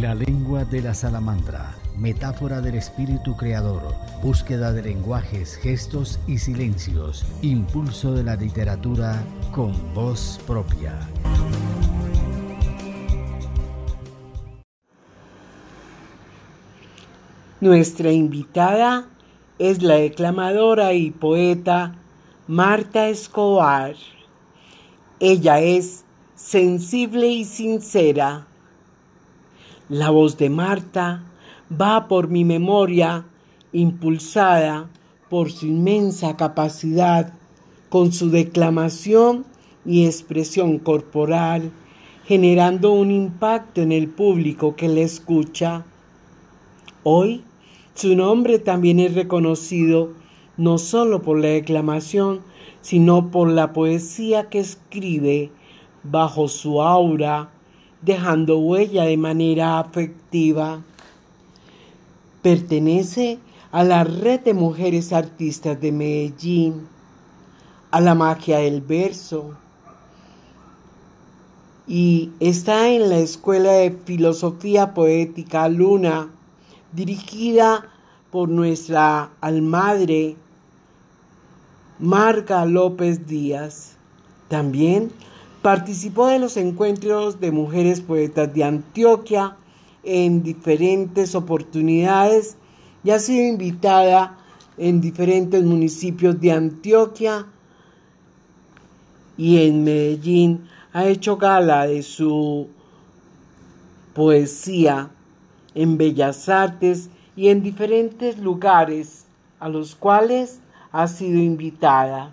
La lengua de la salamandra, metáfora del espíritu creador, búsqueda de lenguajes, gestos y silencios, impulso de la literatura con voz propia. Nuestra invitada es la declamadora y poeta Marta Escobar. Ella es sensible y sincera. La voz de Marta va por mi memoria impulsada por su inmensa capacidad, con su declamación y expresión corporal, generando un impacto en el público que le escucha. Hoy, su nombre también es reconocido no solo por la declamación, sino por la poesía que escribe bajo su aura, dejando huella de manera afectiva. Pertenece a la red de mujeres artistas de Medellín, a la magia del verso, y está en la Escuela de Filosofía Poética Luna, dirigida por nuestra almadre Marga López Díaz. También participó de los encuentros de mujeres poetas de Antioquia en diferentes oportunidades y ha sido invitada en diferentes municipios de Antioquia y en Medellín ha hecho gala de su poesía en bellas artes y en diferentes lugares a los cuales ha sido invitada.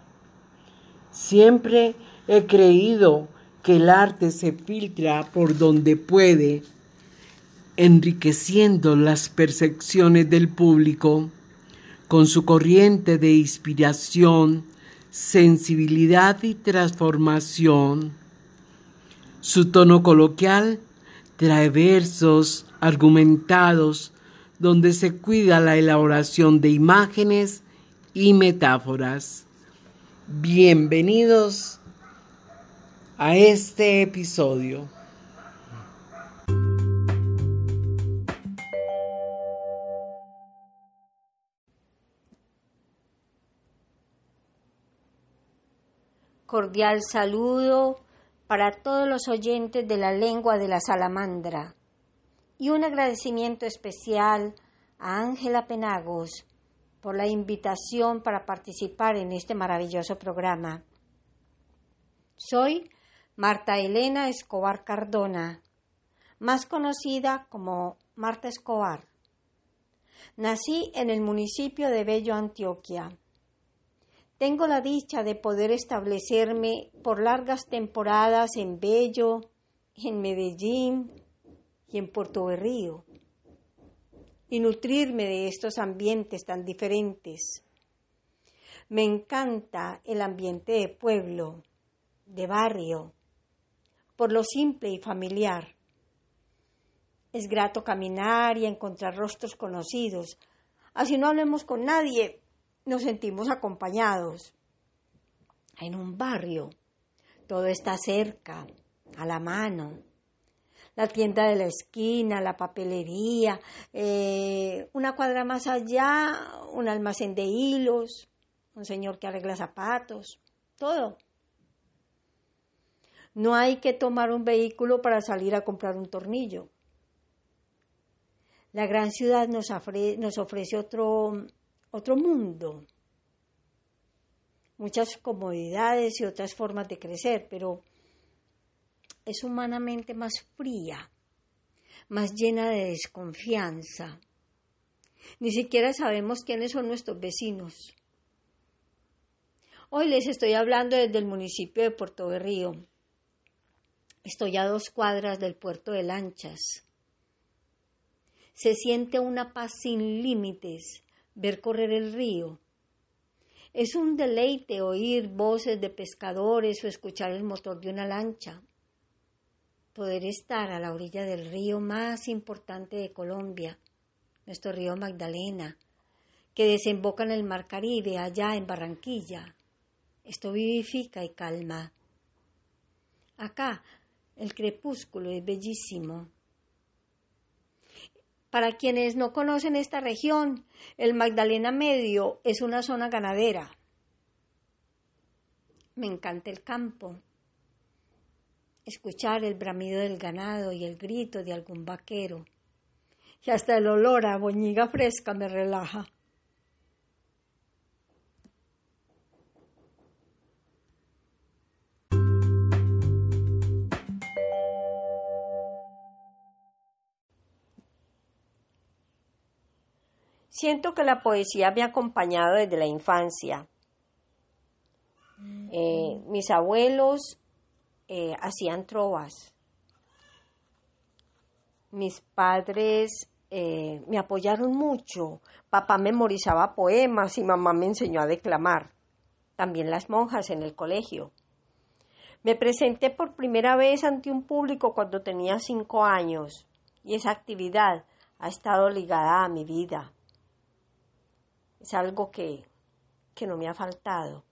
Siempre he creído que el arte se filtra por donde puede, enriqueciendo las percepciones del público con su corriente de inspiración, sensibilidad y transformación. Su tono coloquial trae versos argumentados donde se cuida la elaboración de imágenes y metáforas. Bienvenidos a este episodio. Cordial saludo para todos los oyentes de la lengua de la salamandra y un agradecimiento especial a Ángela Penagos por la invitación para participar en este maravilloso programa. Soy Marta Elena Escobar Cardona, más conocida como Marta Escobar. Nací en el municipio de Bello, Antioquia. Tengo la dicha de poder establecerme por largas temporadas en Bello, en Medellín y en Puerto Berrío y nutrirme de estos ambientes tan diferentes. Me encanta el ambiente de pueblo, de barrio, por lo simple y familiar. Es grato caminar y encontrar rostros conocidos. Así no hablemos con nadie, nos sentimos acompañados. En un barrio, todo está cerca, a la mano. La tienda de la esquina, la papelería, eh, una cuadra más allá, un almacén de hilos, un señor que arregla zapatos, todo. No hay que tomar un vehículo para salir a comprar un tornillo. La gran ciudad nos, ofrece otro, otro mundo, muchas comodidades y otras formas de crecer, pero es humanamente más fría, más llena de desconfianza. Ni siquiera sabemos quiénes son nuestros vecinos. Hoy les estoy hablando desde el municipio de Puerto Berrío. Estoy a dos cuadras del puerto de lanchas. Se siente una paz sin límites ver correr el río. Es un deleite oír voces de pescadores o escuchar el motor de una lancha. Poder estar a la orilla del río más importante de Colombia, nuestro río Magdalena, que desemboca en el Mar Caribe, allá en Barranquilla. Esto vivifica y calma. Acá el crepúsculo es bellísimo. Para quienes no conocen esta región, el Magdalena Medio es una zona ganadera. Me encanta el campo. Escuchar el bramido del ganado y el grito de algún vaquero. Y hasta el olor a boñiga fresca me relaja. Siento que la poesía me ha acompañado desde la infancia. Eh, mis abuelos eh, hacían trovas. Mis padres eh, me apoyaron mucho. Papá memorizaba poemas y mamá me enseñó a declamar. También las monjas en el colegio. Me presenté por primera vez ante un público cuando tenía cinco años y esa actividad ha estado ligada a mi vida. Es algo que, que no me ha faltado.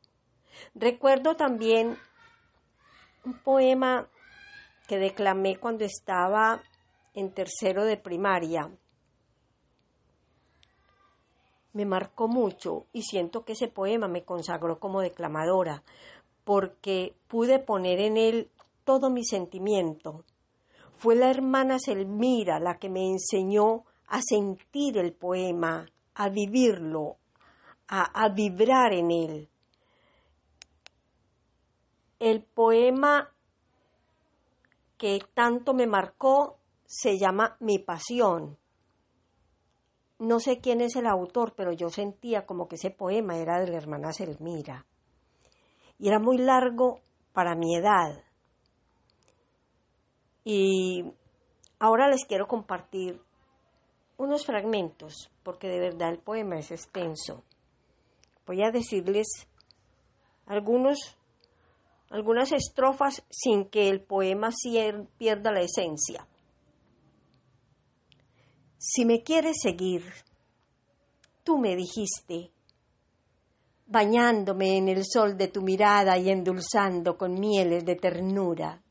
Recuerdo también un poema que declamé cuando estaba en tercero de primaria. Me marcó mucho y siento que ese poema me consagró como declamadora porque pude poner en él todo mi sentimiento. Fue la hermana Selmira la que me enseñó a sentir el poema, a vivirlo, a, vibrar en él. El poema que tanto me marcó se llama Mi Pasión. No sé quién es el autor, pero yo sentía como que ese poema era de la hermana Selmira. Y era muy largo para mi edad. Y ahora les quiero compartir unos fragmentos, porque de verdad el poema es extenso voy a decirles algunos, algunas estrofas sin que el poema pierda la esencia. Si me quieres seguir, tú me dijiste, bañándome en el sol de tu mirada y endulzando con mieles de ternura.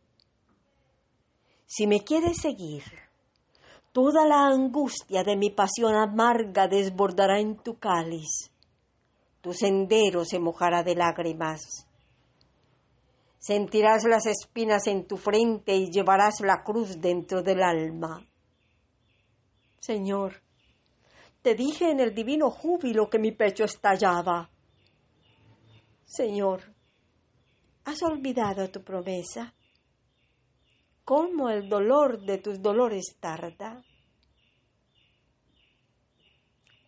Si me quieres seguir, toda la angustia de mi pasión amarga desbordará en tu cáliz tu sendero se mojará de lágrimas. Sentirás las espinas en tu frente y llevarás la cruz dentro del alma. Señor, te dije en el divino júbilo que mi pecho estallaba. Señor, ¿has olvidado tu promesa? ¿Cómo el dolor de tus dolores tarda?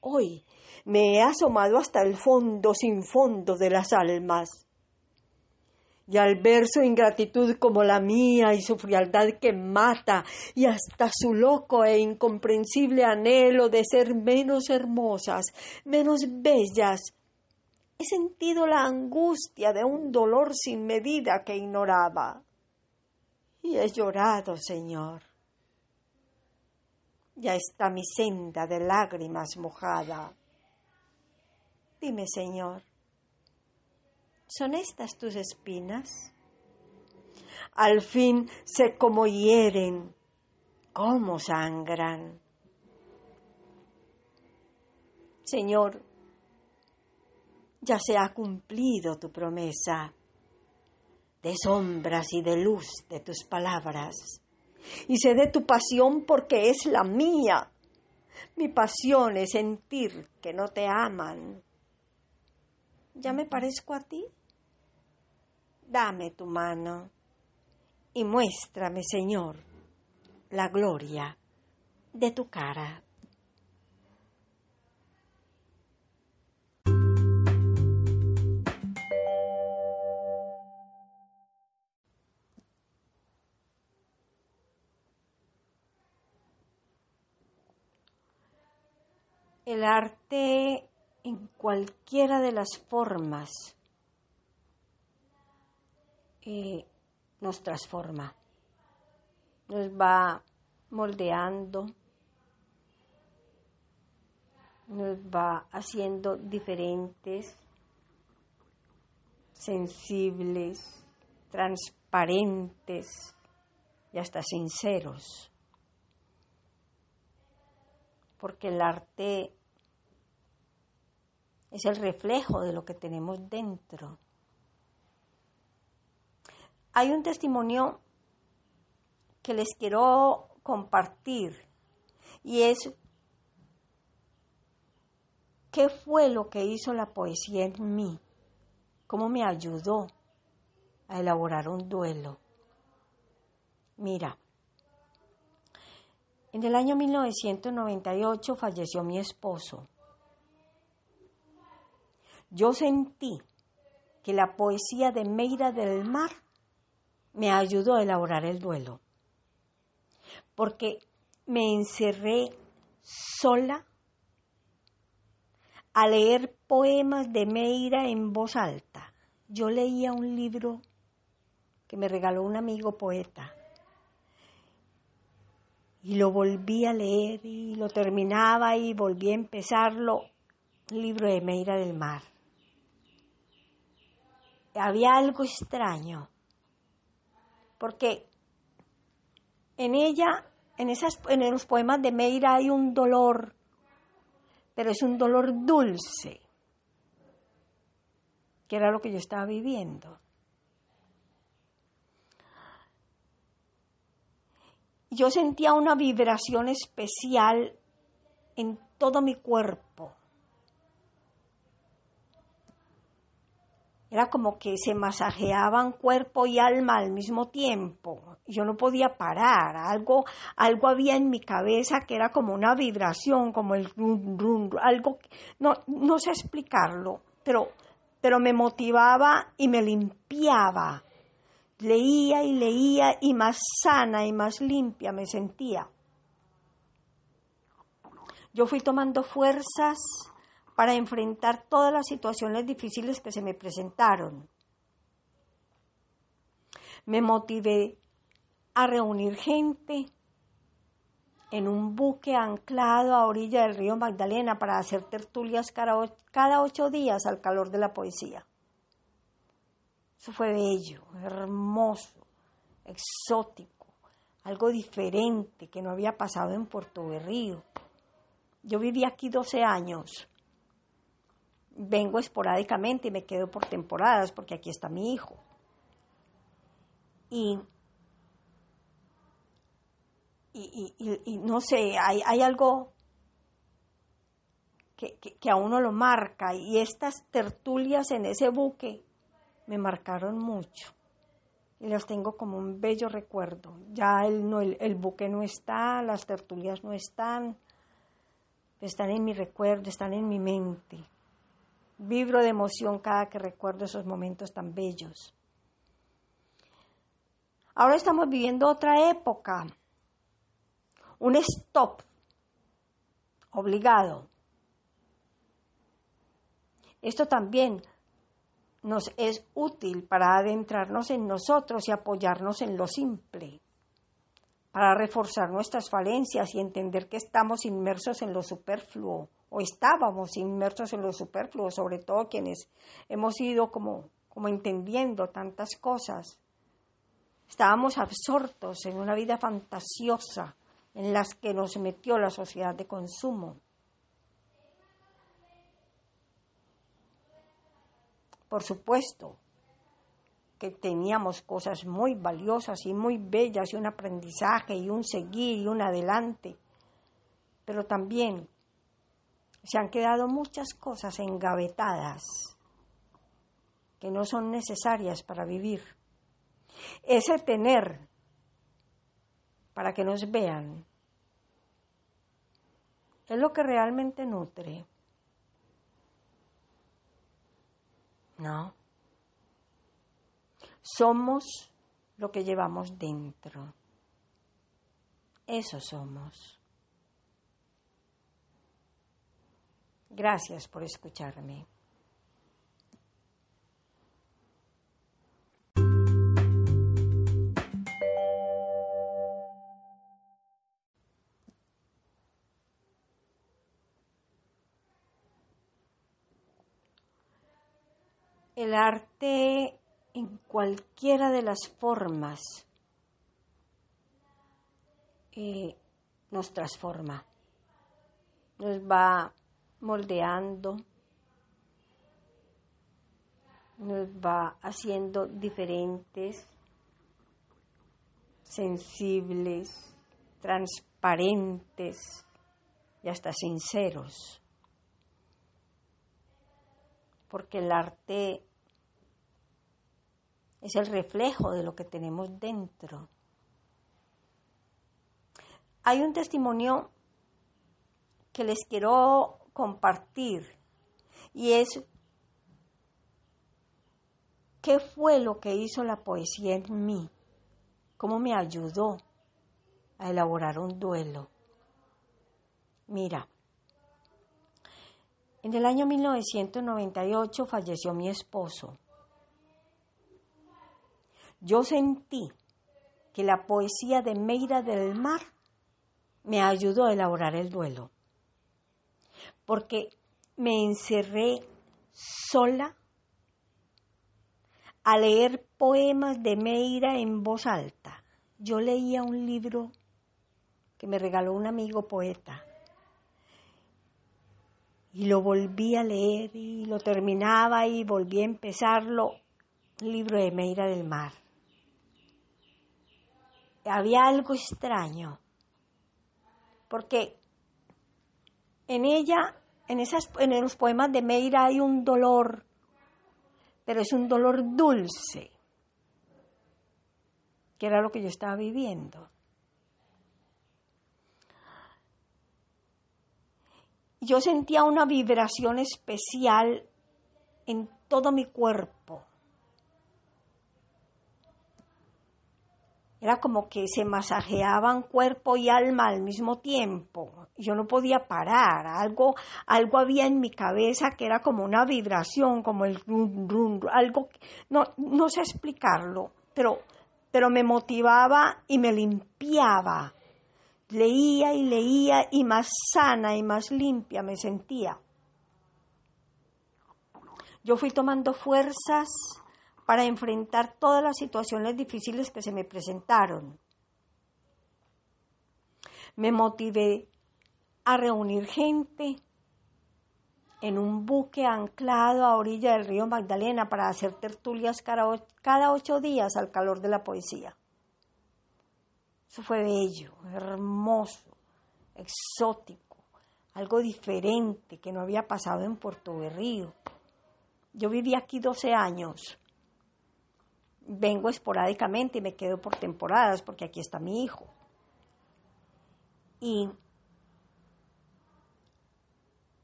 Hoy me he asomado hasta el fondo sin fondo de las almas. Y al ver su ingratitud como la mía y su frialdad que mata, y hasta su loco e incomprensible anhelo de ser menos hermosas, menos bellas, he sentido la angustia de un dolor sin medida que ignoraba. Y he llorado, Señor. Ya está mi senda de lágrimas mojada. Dime, Señor, ¿son estas tus espinas? Al fin sé cómo hieren, cómo sangran. Señor, ya se ha cumplido tu promesa de sombras y de luz de tus palabras. Y sé de tu pasión porque es la mía. Mi pasión es sentir que no te aman, ¿Ya me parezco a ti? Dame tu mano y muéstrame, Señor, la gloria de tu cara. El arte en cualquiera de las formas eh, nos transforma, nos va moldeando, nos va haciendo diferentes, sensibles, transparentes y hasta sinceros. porque el arte es el reflejo de lo que tenemos dentro. Hay un testimonio que les quiero compartir y es qué fue lo que hizo la poesía en mí, cómo me ayudó a elaborar un duelo. Mira, en el año 1998 falleció mi esposo. Yo sentí que la poesía de Meira del Mar me ayudó a elaborar el duelo, porque me encerré sola a leer poemas de Meira en voz alta. Yo leía un libro que me regaló un amigo poeta y lo volví a leer y lo terminaba y volví a empezarlo, libro de Meira del Mar. Había algo extraño, porque en ella, en, esas, en los poemas de Meira hay un dolor, pero es un dolor dulce, que era lo que yo estaba viviendo. yo sentía una vibración especial en todo mi cuerpo. Era como que se masajeaban cuerpo y alma al mismo tiempo. Yo no podía parar. Algo, algo había en mi cabeza que era como una vibración, como el rum, rum, algo, no, no sé explicarlo, pero, pero me motivaba y me limpiaba Leía y leía y más sana y más limpia me sentía. Yo fui tomando fuerzas para enfrentar todas las situaciones difíciles que se me presentaron. Me motivé a reunir gente en un buque anclado a orilla del río Magdalena para hacer tertulias cada ocho días al calor de la poesía. Eso fue bello, hermoso, exótico, algo diferente que no había pasado en Puerto Berrío. Yo viví aquí 12 años. Vengo esporádicamente y me quedo por temporadas porque aquí está mi hijo. Y, y, no sé, hay, hay algo que, que a uno lo marca y estas tertulias en ese buque me marcaron mucho y las tengo como un bello recuerdo. Ya el, no, el, buque no está, las tertulias no están, están en mi recuerdo, están en mi mente. Vibro de emoción cada que recuerdo esos momentos tan bellos. Ahora estamos viviendo otra época, un stop obligado. Esto también nos es útil para adentrarnos en nosotros y apoyarnos en lo simple, para reforzar nuestras falencias y entender que estamos inmersos en lo superfluo o estábamos inmersos en lo superfluo, sobre todo quienes hemos ido como, como entendiendo tantas cosas. Estábamos absortos en una vida fantasiosa en las que nos metió la sociedad de consumo. Por supuesto que teníamos cosas muy valiosas y muy bellas y un aprendizaje y un seguir y un adelante, pero también se han quedado muchas cosas engavetadas que no son necesarias para vivir. Ese tener para que nos vean es lo que realmente nutre. No. Somos lo que llevamos dentro. Eso somos. Gracias por escucharme. el arte en cualquiera de las formas eh, nos transforma. nos va moldeando, nos va haciendo diferentes, sensibles, transparentes y hasta sinceros. Porque el arte es el reflejo de lo que tenemos dentro. Hay un testimonio que les quiero compartir y es qué fue lo que hizo la poesía en mí, cómo me ayudó a elaborar un duelo. Mira, en el año 1998 falleció mi esposo. Yo sentí que la poesía de Meira del Mar me ayudó a elaborar el duelo, porque me encerré sola a leer poemas de Meira en voz alta. Yo leía un libro que me regaló un amigo poeta y lo volví a leer y lo terminaba y volví a empezarlo, libro de Meira del Mar. Había algo extraño porque en ella, en, esas, los poemas de Meira hay un dolor, pero es un dolor dulce, que era lo que yo estaba viviendo. Yo sentía una vibración especial en todo mi cuerpo. Era como que se masajeaban cuerpo y alma al mismo tiempo. Yo no podía parar. Algo, algo había en mi cabeza que era como una vibración, como el rum, rum, algo, no, no sé explicarlo, pero, pero me motivaba y me limpiaba. Leía y leía y más sana y más limpia me sentía. Yo fui tomando fuerzas para enfrentar todas las situaciones difíciles que se me presentaron. Me motivé a reunir gente en un buque anclado a orilla del río Magdalena para hacer tertulias cada ocho días al calor de la poesía. Eso fue bello, hermoso, exótico, algo diferente que no había pasado en Puerto Berrío. Yo viví aquí 12 años vengo esporádicamente y me quedo por temporadas porque aquí está mi hijo. Y,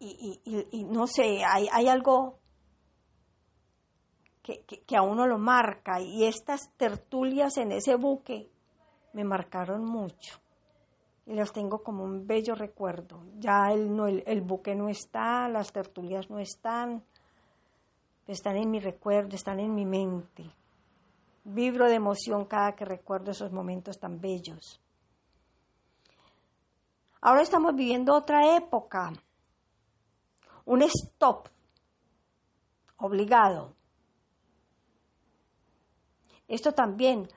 y, no sé, hay, hay algo que, que, a uno lo marca y estas tertulias en ese buque me marcaron mucho y las tengo como un bello recuerdo. Ya el, no, el buque no está, las tertulias no están, están en mi recuerdo, están en mi mente. Vibro de emoción cada que recuerdo esos momentos tan bellos. Ahora estamos viviendo otra época, un stop obligado. Esto también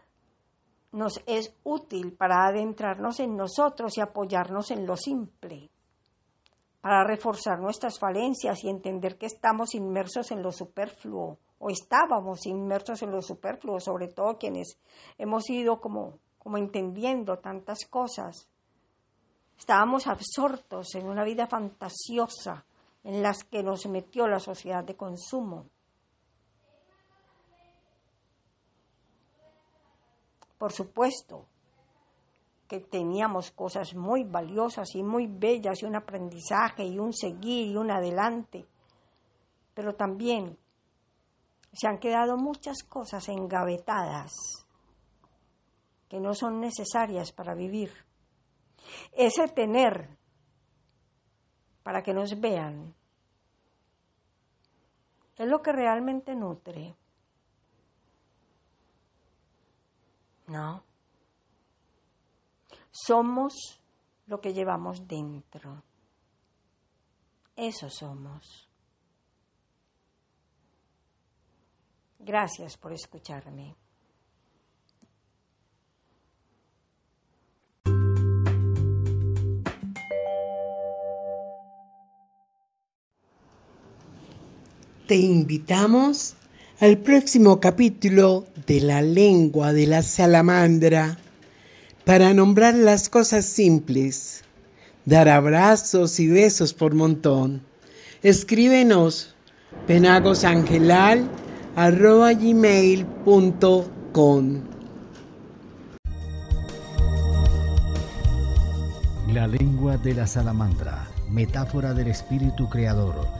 nos es útil para adentrarnos en nosotros y apoyarnos en lo simple, para reforzar nuestras falencias y entender que estamos inmersos en lo superfluo o estábamos inmersos en lo superfluo, sobre todo quienes hemos ido como, como entendiendo tantas cosas. Estábamos absortos en una vida fantasiosa en las que nos metió la sociedad de consumo. Por supuesto que teníamos cosas muy valiosas y muy bellas y un aprendizaje y un seguir y un adelante, pero también se han quedado muchas cosas engavetadas que no son necesarias para vivir. Ese tener para que nos vean es lo que realmente nutre. No. Somos lo que llevamos dentro. Eso somos. Gracias por escucharme. Te invitamos al próximo capítulo de La lengua de la salamandra para nombrar las cosas simples, dar abrazos y besos por montón. Escríbenos Penagos Angelal penagosangelal.gmail.com La lengua de la salamandra, metáfora del espíritu creador